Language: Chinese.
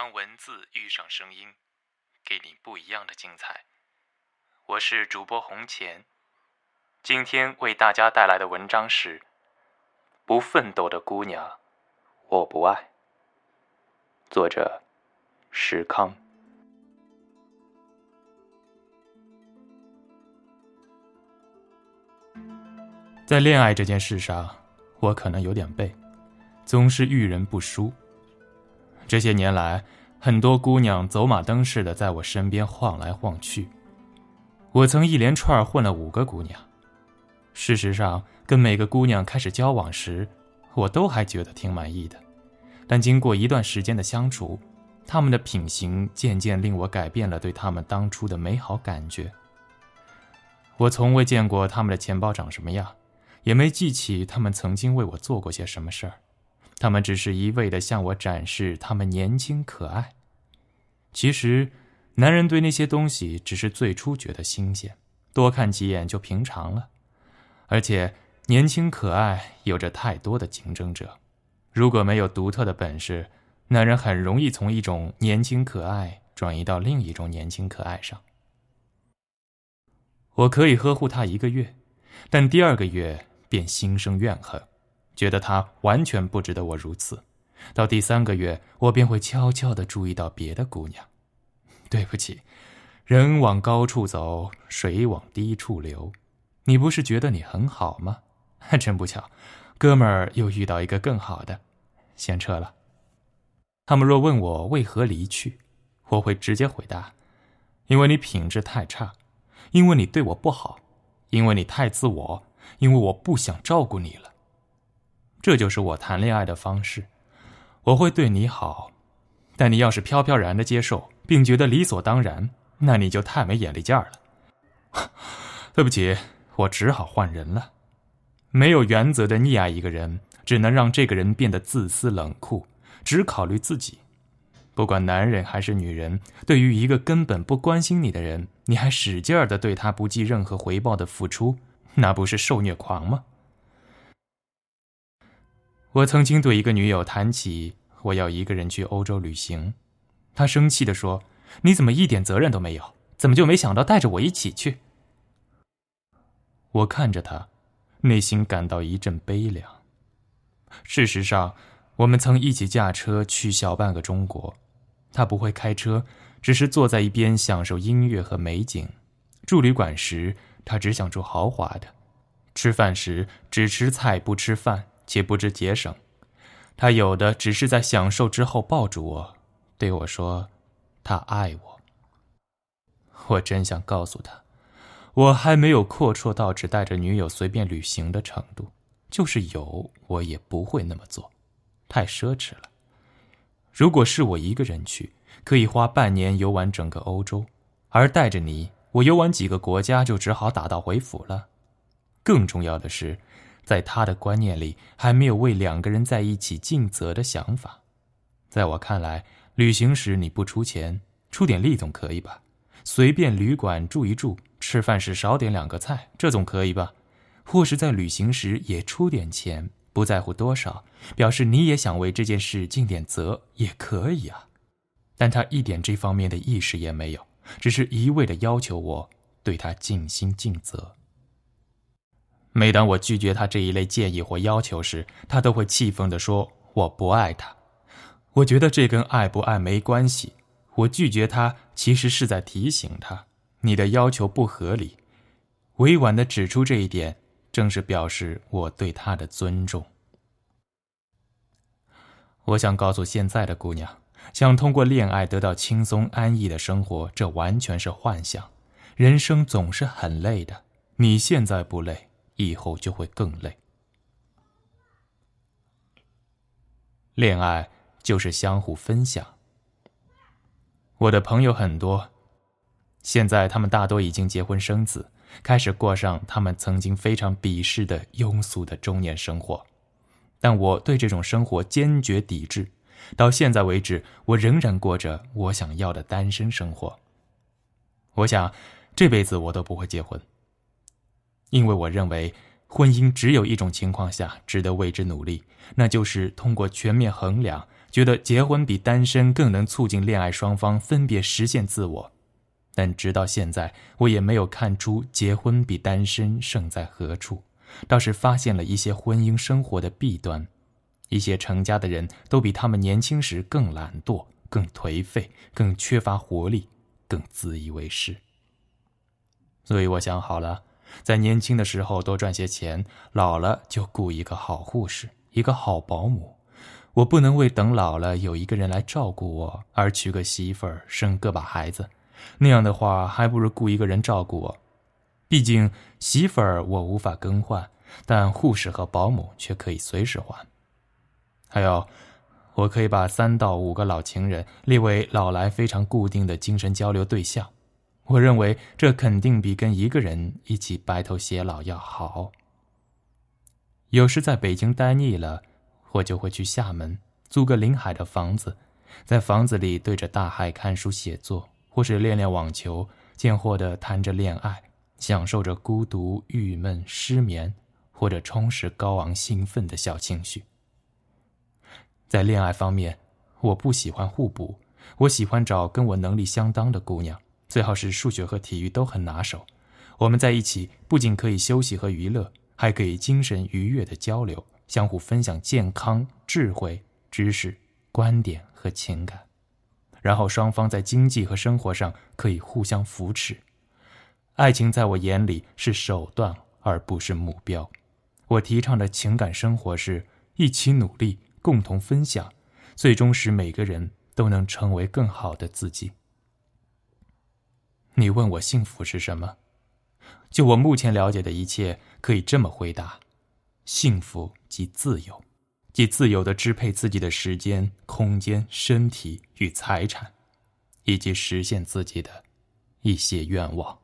当文字遇上声音，给你不一样的精彩。我是主播红钱，今天为大家带来的文章是《不奋斗的姑娘，我不爱》。作者：石康。在恋爱这件事上，我可能有点背，总是遇人不淑。这些年来，很多姑娘走马灯似的在我身边晃来晃去。我曾一连串混了五个姑娘。事实上，跟每个姑娘开始交往时，我都还觉得挺满意的。但经过一段时间的相处，她们的品行渐渐令我改变了对她们当初的美好感觉。我从未见过她们的钱包长什么样。也没记起他们曾经为我做过些什么事儿，他们只是一味的向我展示他们年轻可爱。其实，男人对那些东西只是最初觉得新鲜，多看几眼就平常了。而且，年轻可爱有着太多的竞争者，如果没有独特的本事，男人很容易从一种年轻可爱转移到另一种年轻可爱上。我可以呵护他一个月，但第二个月。便心生怨恨，觉得他完全不值得我如此。到第三个月，我便会悄悄地注意到别的姑娘。对不起，人往高处走，水往低处流。你不是觉得你很好吗？真不巧，哥们儿又遇到一个更好的，先撤了。他们若问我为何离去，我会直接回答：因为你品质太差，因为你对我不好，因为你太自我。因为我不想照顾你了，这就是我谈恋爱的方式。我会对你好，但你要是飘飘然的接受，并觉得理所当然，那你就太没眼力见儿了。对不起，我只好换人了。没有原则的溺爱一个人，只能让这个人变得自私冷酷，只考虑自己。不管男人还是女人，对于一个根本不关心你的人，你还使劲儿的对他不计任何回报的付出。那不是受虐狂吗？我曾经对一个女友谈起我要一个人去欧洲旅行，她生气的说：“你怎么一点责任都没有？怎么就没想到带着我一起去？”我看着她，内心感到一阵悲凉。事实上，我们曾一起驾车去小半个中国，她不会开车，只是坐在一边享受音乐和美景。住旅馆时。他只想住豪华的，吃饭时只吃菜不吃饭，且不知节省。他有的只是在享受之后抱住我，对我说：“他爱我。”我真想告诉他，我还没有阔绰到只带着女友随便旅行的程度，就是有，我也不会那么做，太奢侈了。如果是我一个人去，可以花半年游玩整个欧洲，而带着你。我游玩几个国家，就只好打道回府了。更重要的是，在他的观念里，还没有为两个人在一起尽责的想法。在我看来，旅行时你不出钱，出点力总可以吧？随便旅馆住一住，吃饭时少点两个菜，这总可以吧？或是在旅行时也出点钱，不在乎多少，表示你也想为这件事尽点责，也可以啊。但他一点这方面的意识也没有。只是一味的要求我对他尽心尽责。每当我拒绝他这一类建议或要求时，他都会气愤地说：“我不爱他。”我觉得这跟爱不爱没关系。我拒绝他，其实是在提醒他，你的要求不合理。委婉的指出这一点，正是表示我对他的尊重。我想告诉现在的姑娘。想通过恋爱得到轻松安逸的生活，这完全是幻想。人生总是很累的，你现在不累，以后就会更累。恋爱就是相互分享。我的朋友很多，现在他们大多已经结婚生子，开始过上他们曾经非常鄙视的庸俗的中年生活，但我对这种生活坚决抵制。到现在为止，我仍然过着我想要的单身生活。我想，这辈子我都不会结婚，因为我认为婚姻只有一种情况下值得为之努力，那就是通过全面衡量，觉得结婚比单身更能促进恋爱双方分别实现自我。但直到现在，我也没有看出结婚比单身胜在何处，倒是发现了一些婚姻生活的弊端。一些成家的人都比他们年轻时更懒惰、更颓废、更缺乏活力、更自以为是。所以我想好了，在年轻的时候多赚些钱，老了就雇一个好护士、一个好保姆。我不能为等老了有一个人来照顾我而娶个媳妇儿、生个把孩子。那样的话，还不如雇一个人照顾我。毕竟媳妇儿我无法更换，但护士和保姆却可以随时换。还有，我可以把三到五个老情人列为老来非常固定的精神交流对象。我认为这肯定比跟一个人一起白头偕老要好。有时在北京待腻了，我就会去厦门租个临海的房子，在房子里对着大海看书写作。或是练练网球，贱货的谈着恋爱，享受着孤独、郁闷、失眠，或者充实高昂、兴奋的小情绪。在恋爱方面，我不喜欢互补，我喜欢找跟我能力相当的姑娘，最好是数学和体育都很拿手。我们在一起不仅可以休息和娱乐，还可以精神愉悦的交流，相互分享健康、智慧、知识、观点和情感。然后双方在经济和生活上可以互相扶持。爱情在我眼里是手段而不是目标。我提倡的情感生活是一起努力，共同分享，最终使每个人都能成为更好的自己。你问我幸福是什么？就我目前了解的一切，可以这么回答：幸福即自由。即自由的支配自己的时间、空间、身体与财产，以及实现自己的一些愿望。